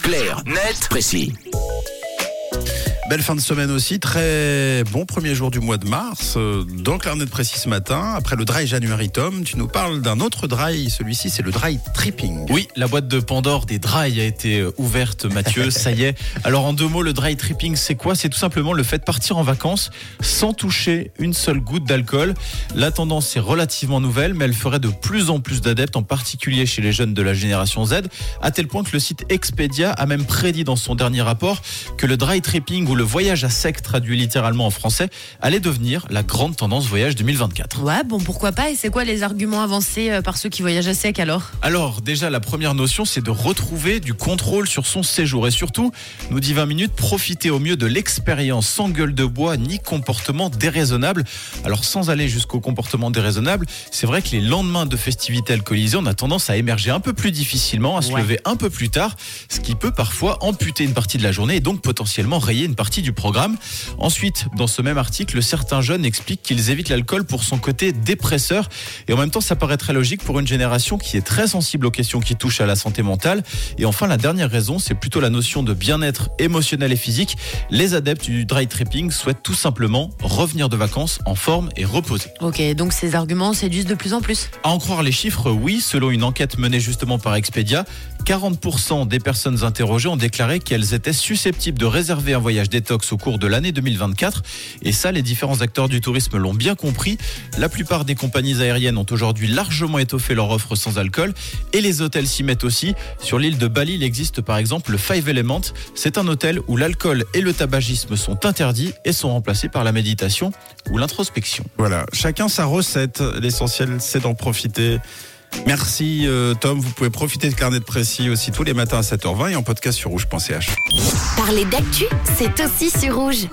Clair, net, précis. Belle fin de semaine aussi, très bon premier jour du mois de mars. Euh, Dans de précis ce matin, après le dry January Tom, tu nous parles d'un autre dry, celui-ci c'est le dry tripping. Oui, la boîte de Pandore des dry a été euh, ouverte, Mathieu, ça y est. Alors en deux mots, le dry tripping, c'est quoi? C'est tout simplement le fait de partir en vacances sans toucher une seule goutte d'alcool. La tendance est relativement nouvelle, mais elle ferait de plus en plus d'adeptes, en particulier chez les jeunes de la génération Z, à tel point que le site Expedia a même prédit dans son dernier rapport que le dry tripping ou le voyage à sec traduit littéralement en français allait devenir la grande tendance voyage 2024. Ouais, bon, pourquoi pas Et c'est quoi les arguments avancés euh, par ceux qui voyagent à sec alors? Alors déjà la première notion c'est de retrouver du contrôle sur son séjour et surtout, nous dit 20 minutes, profiter au mieux de l'expérience sans gueule de bois ni comportement déraisonnable. Alors sans aller jusqu'au comportement déraisonnable, c'est vrai que les lendemains de festivités alcoolisées, on a tendance à émerger un peu plus difficilement, à se Ouais. lever un peu plus tard, ce qui peut parfois amputer une partie de la journée et donc potentiellement rayer une partie du programme. Ensuite, dans ce même article, certains jeunes expliquent qu'ils évitent l'alcool pour son côté dépresseur et en même temps ça paraît très logique pour une génération qui est très sensible aux questions qui touchent à la santé mentale. Et enfin, la dernière raison, c'est plutôt la notion de bien-être émotionnel et physique. Les adeptes du dry tripping souhaitent tout simplement revenir de vacances en forme et reposés. Ok, donc ces arguments séduisent de plus en plus. À en croire les chiffres, oui, selon une enquête menée justement par Expedia, 40% des personnes interrogées ont déclaré qu'elles étaient susceptibles de réserver un voyage détox au cours de l'année 2024. Et ça, les différents acteurs du tourisme l'ont bien compris. La plupart des compagnies aériennes ont aujourd'hui largement étoffé leur offre sans alcool et les hôtels s'y mettent aussi. Sur l'île de Bali, il existe par exemple le Five Element. C'est un hôtel où l'alcool et le tabagisme sont interdits et sont remplacés par la méditation ou l'introspection. Voilà, chacun sa recette, l'essentiel c'est d'en profiter. Merci euh, Tom, vous pouvez profiter de carnet de précis aussi tous les matins à 7h20 et en podcast sur rouge.ch. Parler d'actu, c'est aussi sur rouge.